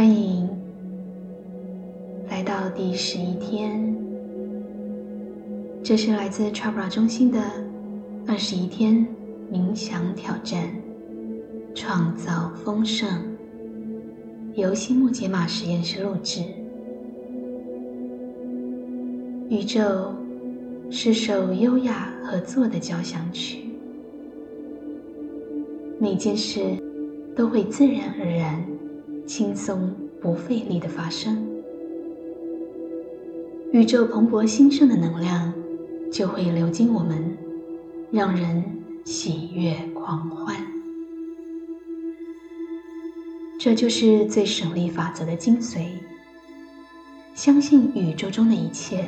欢迎来到第十一天。这是来自 Chakra 中心的二十一天冥想挑战，创造丰盛。由新木解码实验室录制。宇宙是首优雅合作的交响曲，每件事都会自然而然、轻松不费力的发生。宇宙蓬勃兴盛的能量就会流经我们，让人喜悦狂欢。这就是最省力法则的精髓。相信宇宙中的一切。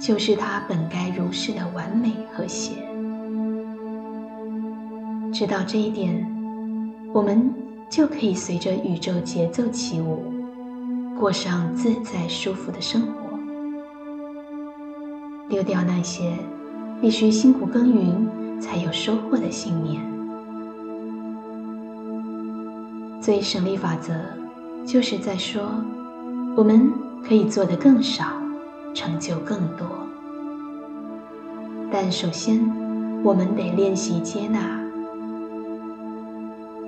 就是它本该如是的完美和谐。知道这一点，我们就可以随着宇宙节奏起舞，过上自在舒服的生活，丢掉那些必须辛苦耕耘才有收获的信念。最省力法则就是在说，我们可以做得更少。成就更多，但首先，我们得练习接纳。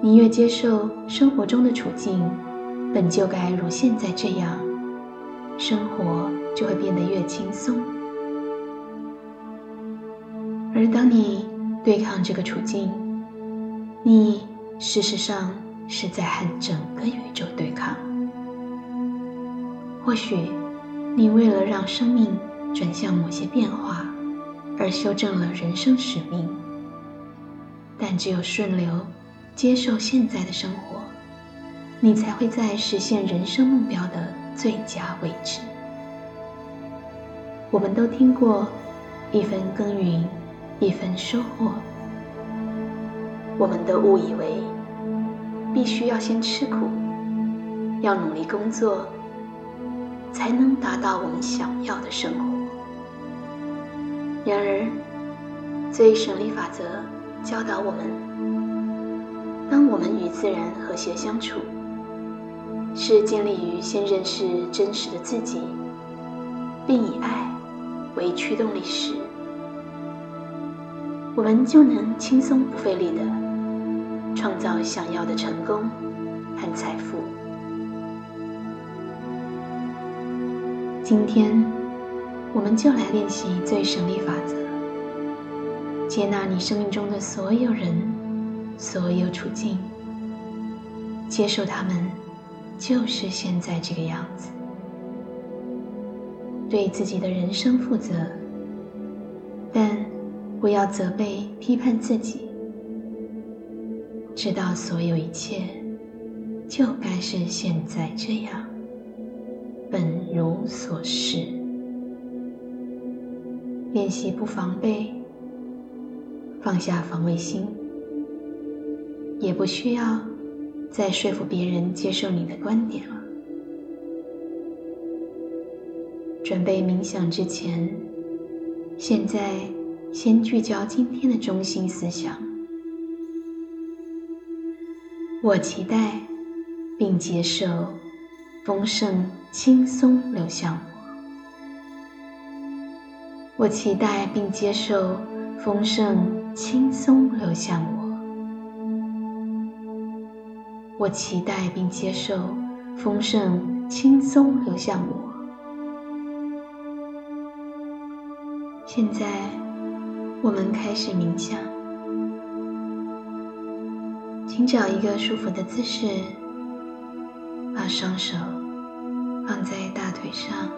你越接受生活中的处境本就该如现在这样，生活就会变得越轻松。而当你对抗这个处境，你事实上是在和整个宇宙对抗。或许。你为了让生命转向某些变化，而修正了人生使命。但只有顺流，接受现在的生活，你才会在实现人生目标的最佳位置。我们都听过“一分耕耘一分收获”，我们都误以为必须要先吃苦，要努力工作。才能达到我们想要的生活。然而，最省力法则教导我们：当我们与自然和谐相处，是建立于先认识真实的自己，并以爱为驱动力时，我们就能轻松不费力的创造想要的成功和财富。今天，我们就来练习最省力法则，接纳你生命中的所有人、所有处境，接受他们就是现在这个样子，对自己的人生负责，但不要责备、批判自己，知道所有一切就该是现在这样。本如所示，练习不防备，放下防卫心，也不需要再说服别人接受你的观点了。准备冥想之前，现在先聚焦今天的中心思想。我期待并接受。丰盛轻松流向我，我期待并接受丰盛轻松流向我，我期待并接受丰盛轻松流向我。现在，我们开始冥想，请找一个舒服的姿势。把双手放在大腿上，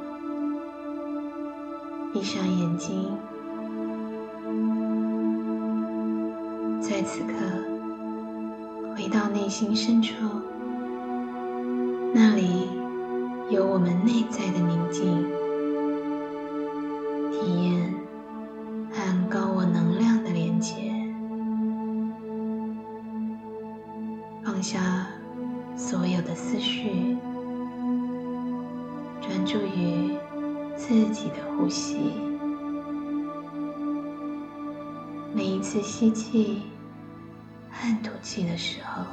闭上眼睛，在此刻回到内心深处，那里有我们内在的宁静，体验和高我能量的连接，放下。所有的思绪，专注于自己的呼吸。每一次吸气和吐气的时候，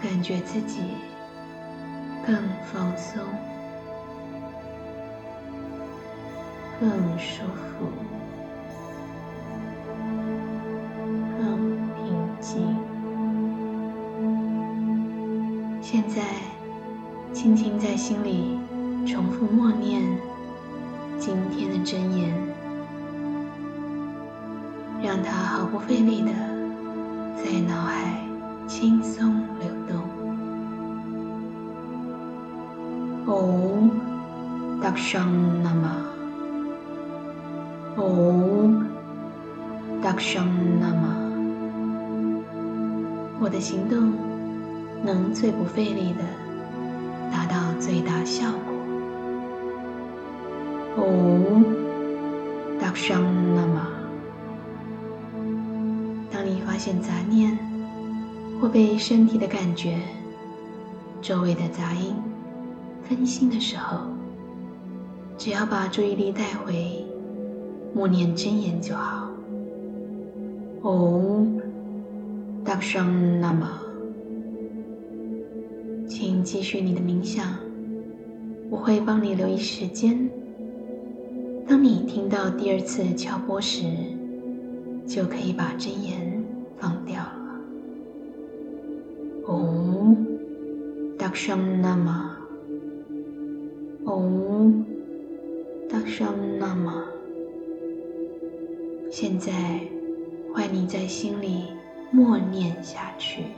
感觉自己更放松、更舒服、更平静。现在，轻轻在心里重复默念今天的真言，让它毫不费力的在脑海轻松流动。哦，达上那么哦，达上那么我的行动能最不费力的达到最大效果。哦，达上。发现杂念或被身体的感觉、周围的杂音分心的时候，只要把注意力带回默念真言就好。哦，大圣，那么。请继续你的冥想，我会帮你留意时间。当你听到第二次敲钵时，就可以把真言 Dakshanama。Om Dakshanama。现在，换你在心里默念下去。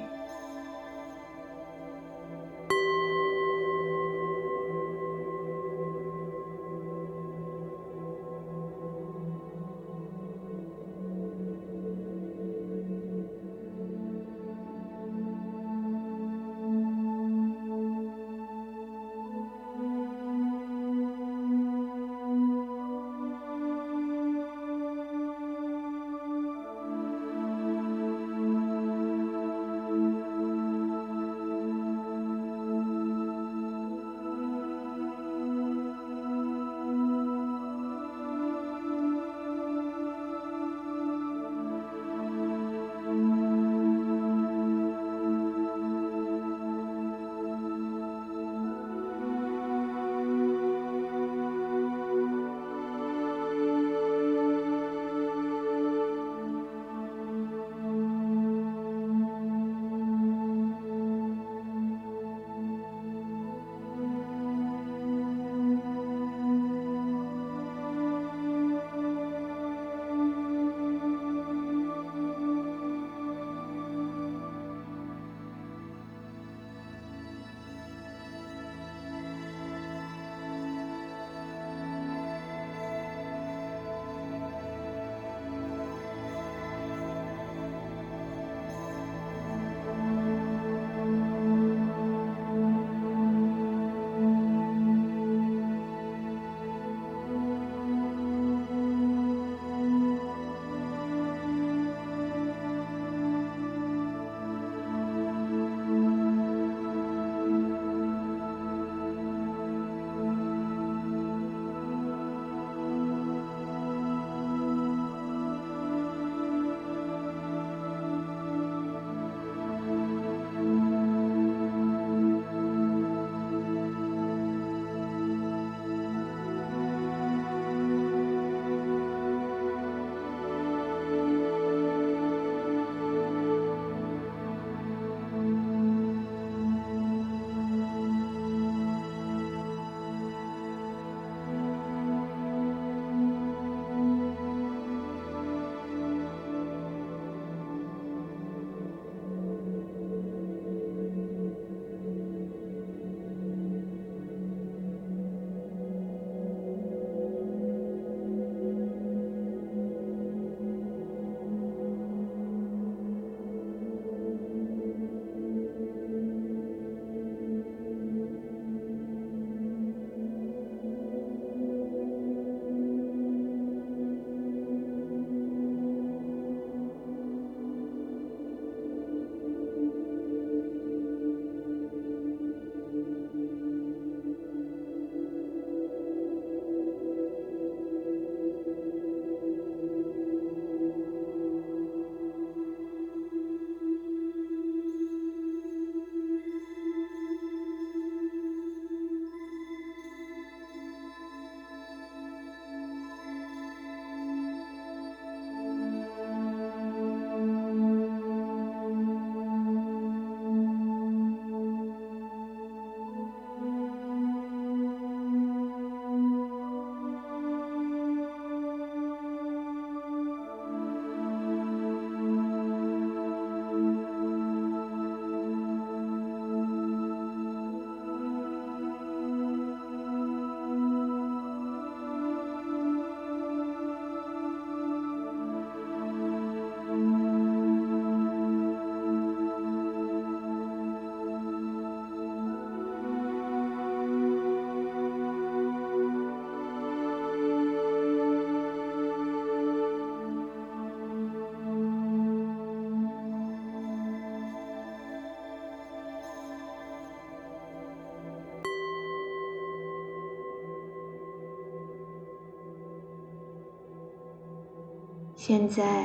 现在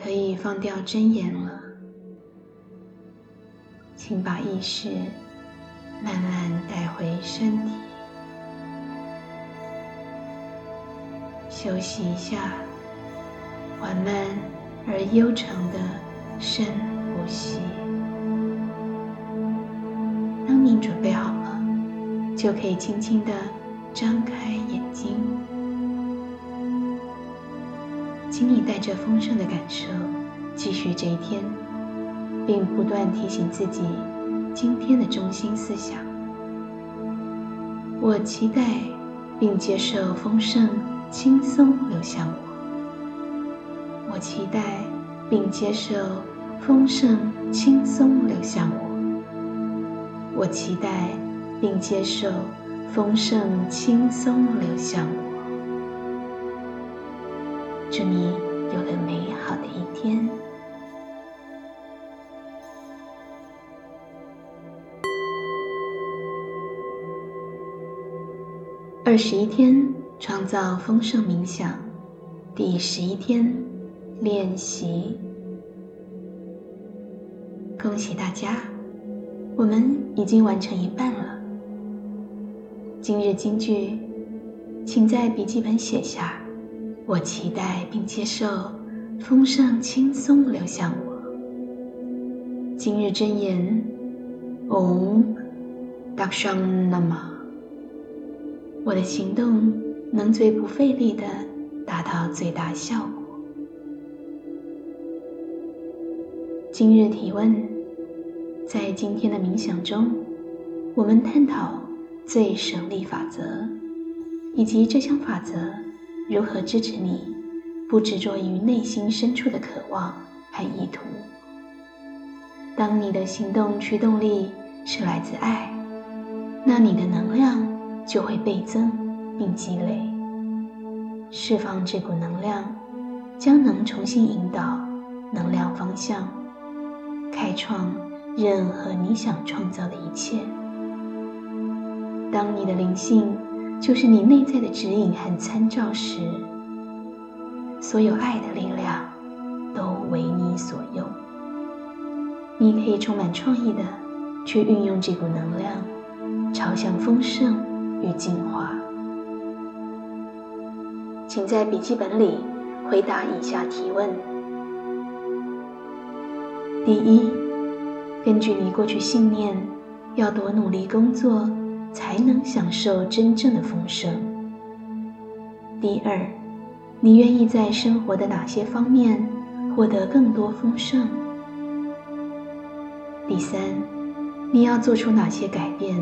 可以放掉睁眼了，请把意识慢慢带回身体，休息一下，缓慢而悠长的深呼吸。当你准备好了，就可以轻轻的张开眼睛。请你带着丰盛的感受继续这一天，并不断提醒自己今天的中心思想。我期待并接受丰盛轻松流向我。我期待并接受丰盛轻松流向我。我期待并接受丰盛轻松流向我。祝你有个美好的一天。二十一天创造丰盛冥想，第十一天练习。恭喜大家，我们已经完成一半了。今日金句，请在笔记本写下。我期待并接受丰盛轻松流向我。今日真言：Om Dakshanama。我的行动能最不费力的达到最大效果。今日提问：在今天的冥想中，我们探讨最省力法则，以及这项法则。如何支持你不执着于内心深处的渴望和意图？当你的行动驱动力是来自爱，那你的能量就会倍增并积累。释放这股能量，将能重新引导能量方向，开创任何你想创造的一切。当你的灵性。就是你内在的指引和参照时，所有爱的力量都为你所用。你可以充满创意的去运用这股能量，朝向丰盛与进化。请在笔记本里回答以下提问：第一，根据你过去信念，要多努力工作。才能享受真正的丰盛。第二，你愿意在生活的哪些方面获得更多丰盛？第三，你要做出哪些改变，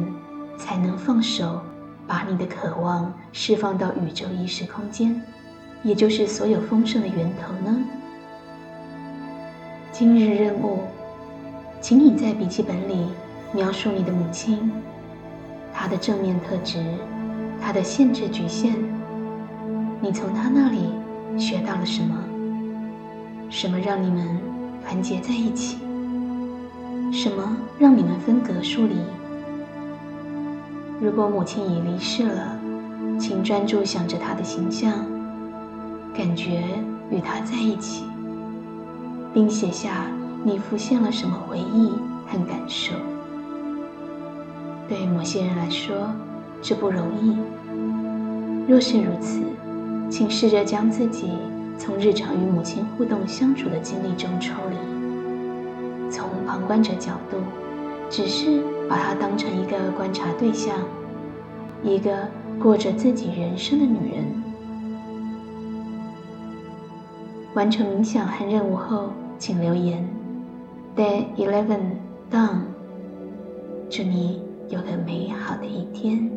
才能放手，把你的渴望释放到宇宙意识空间，也就是所有丰盛的源头呢？今日任务，请你在笔记本里描述你的母亲。他的正面特质，他的限制局限，你从他那里学到了什么？什么让你们团结在一起？什么让你们分隔疏离？如果母亲已离世了，请专注想着她的形象，感觉与她在一起，并写下你浮现了什么回忆和感受。对某些人来说，这不容易。若是如此，请试着将自己从日常与母亲互动相处的经历中抽离，从旁观者角度，只是把她当成一个观察对象，一个过着自己人生的女人。完成冥想和任务后，请留言。Day eleven done。祝你。有个美好的一天。